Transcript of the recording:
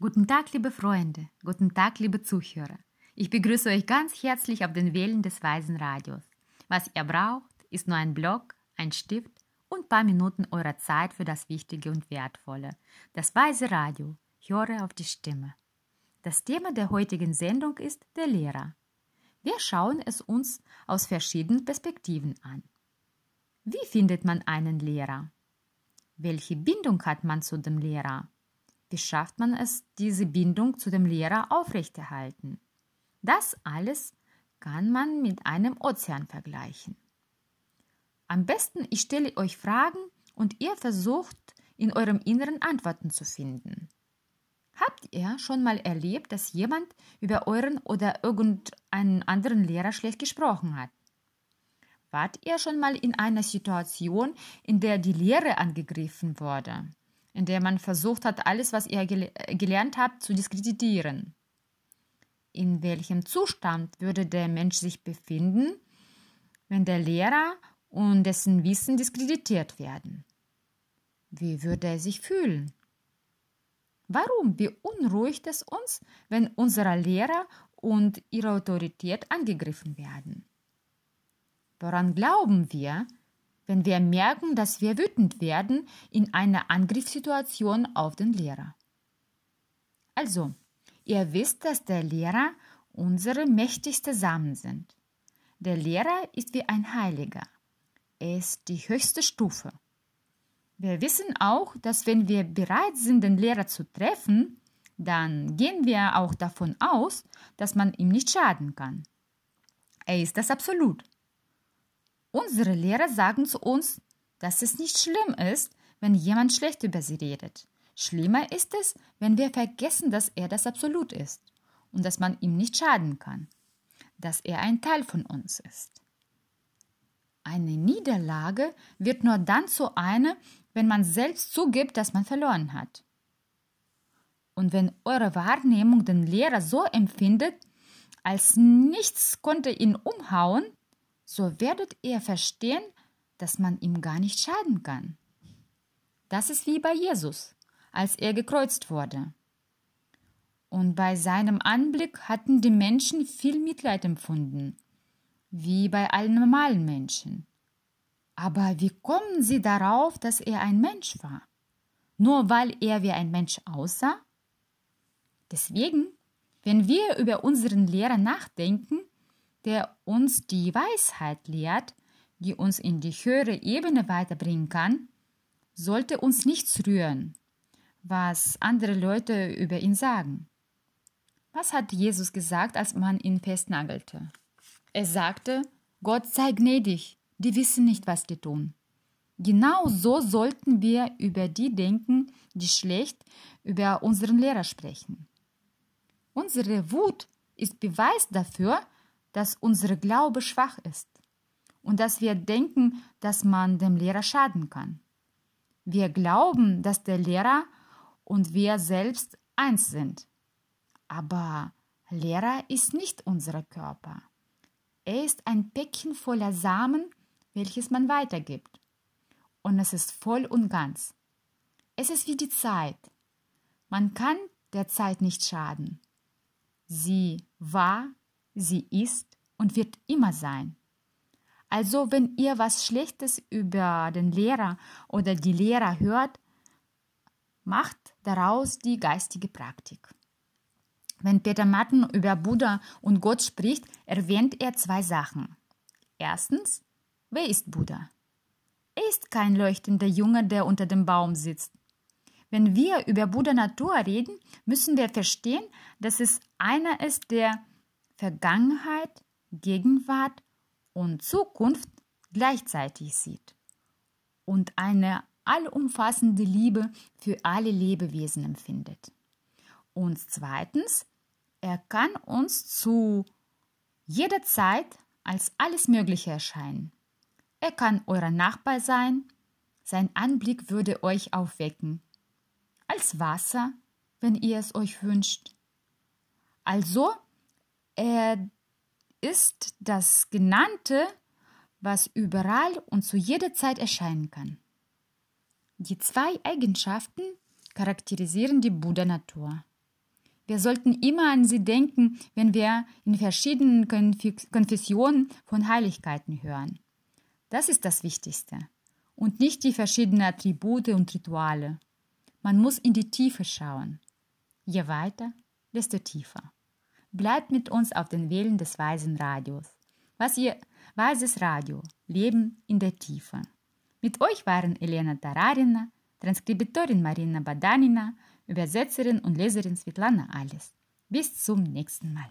Guten Tag, liebe Freunde, guten Tag, liebe Zuhörer. Ich begrüße euch ganz herzlich auf den Wellen des Weisen Radios. Was ihr braucht, ist nur ein Blog, ein Stift und ein paar Minuten eurer Zeit für das Wichtige und Wertvolle. Das Weise Radio. Höre auf die Stimme. Das Thema der heutigen Sendung ist der Lehrer. Wir schauen es uns aus verschiedenen Perspektiven an. Wie findet man einen Lehrer? Welche Bindung hat man zu dem Lehrer? Wie schafft man es, diese Bindung zu dem Lehrer aufrechterhalten? Das alles kann man mit einem Ozean vergleichen. Am besten, ich stelle euch Fragen und ihr versucht, in eurem Inneren Antworten zu finden. Habt ihr schon mal erlebt, dass jemand über euren oder irgendeinen anderen Lehrer schlecht gesprochen hat? Wart ihr schon mal in einer Situation, in der die Lehre angegriffen wurde? In der man versucht hat, alles, was ihr gel gelernt habt, zu diskreditieren. In welchem Zustand würde der Mensch sich befinden, wenn der Lehrer und dessen Wissen diskreditiert werden? Wie würde er sich fühlen? Warum beunruhigt es uns, wenn unsere Lehrer und ihre Autorität angegriffen werden? Woran glauben wir, wenn wir merken, dass wir wütend werden in einer Angriffssituation auf den Lehrer. Also, ihr wisst, dass der Lehrer unsere mächtigste Samen sind. Der Lehrer ist wie ein Heiliger. Er ist die höchste Stufe. Wir wissen auch, dass wenn wir bereit sind, den Lehrer zu treffen, dann gehen wir auch davon aus, dass man ihm nicht schaden kann. Er ist das Absolut. Unsere Lehrer sagen zu uns, dass es nicht schlimm ist, wenn jemand schlecht über sie redet. Schlimmer ist es, wenn wir vergessen, dass er das Absolut ist und dass man ihm nicht schaden kann, dass er ein Teil von uns ist. Eine Niederlage wird nur dann zu einer, wenn man selbst zugibt, dass man verloren hat. Und wenn eure Wahrnehmung den Lehrer so empfindet, als nichts konnte ihn umhauen, so werdet ihr verstehen, dass man ihm gar nicht schaden kann. Das ist wie bei Jesus, als er gekreuzt wurde. Und bei seinem Anblick hatten die Menschen viel Mitleid empfunden, wie bei allen normalen Menschen. Aber wie kommen sie darauf, dass er ein Mensch war? Nur weil er wie ein Mensch aussah? Deswegen, wenn wir über unseren Lehrer nachdenken, der uns die Weisheit lehrt, die uns in die höhere Ebene weiterbringen kann, sollte uns nichts rühren, was andere Leute über ihn sagen. Was hat Jesus gesagt, als man ihn festnagelte? Er sagte, Gott sei gnädig, die wissen nicht, was die tun. Genau so sollten wir über die denken, die schlecht über unseren Lehrer sprechen. Unsere Wut ist Beweis dafür, dass unser Glaube schwach ist und dass wir denken, dass man dem Lehrer schaden kann. Wir glauben, dass der Lehrer und wir selbst eins sind. Aber Lehrer ist nicht unser Körper. Er ist ein Päckchen voller Samen, welches man weitergibt. Und es ist voll und ganz. Es ist wie die Zeit. Man kann der Zeit nicht schaden. Sie war, sie ist und wird immer sein. Also wenn ihr was Schlechtes über den Lehrer oder die Lehrer hört, macht daraus die geistige Praktik. Wenn Peter Matten über Buddha und Gott spricht, erwähnt er zwei Sachen. Erstens, wer ist Buddha? Er ist kein leuchtender Junge, der unter dem Baum sitzt. Wenn wir über Buddha Natur reden, müssen wir verstehen, dass es einer ist, der Vergangenheit, Gegenwart und Zukunft gleichzeitig sieht und eine allumfassende Liebe für alle Lebewesen empfindet. Und zweitens, er kann uns zu jeder Zeit als alles Mögliche erscheinen. Er kann euer Nachbar sein, sein Anblick würde euch aufwecken, als Wasser, wenn ihr es euch wünscht. Also, er ist das Genannte, was überall und zu jeder Zeit erscheinen kann. Die zwei Eigenschaften charakterisieren die Buddha-Natur. Wir sollten immer an sie denken, wenn wir in verschiedenen Konfessionen von Heiligkeiten hören. Das ist das Wichtigste. Und nicht die verschiedenen Attribute und Rituale. Man muss in die Tiefe schauen. Je weiter, desto tiefer. Bleibt mit uns auf den Wellen des Weisen Radios. Was ihr Weises Radio, Leben in der Tiefe. Mit euch waren Elena Tararina, Transkribitorin Marina Badanina, Übersetzerin und Leserin Svetlana Alles. Bis zum nächsten Mal.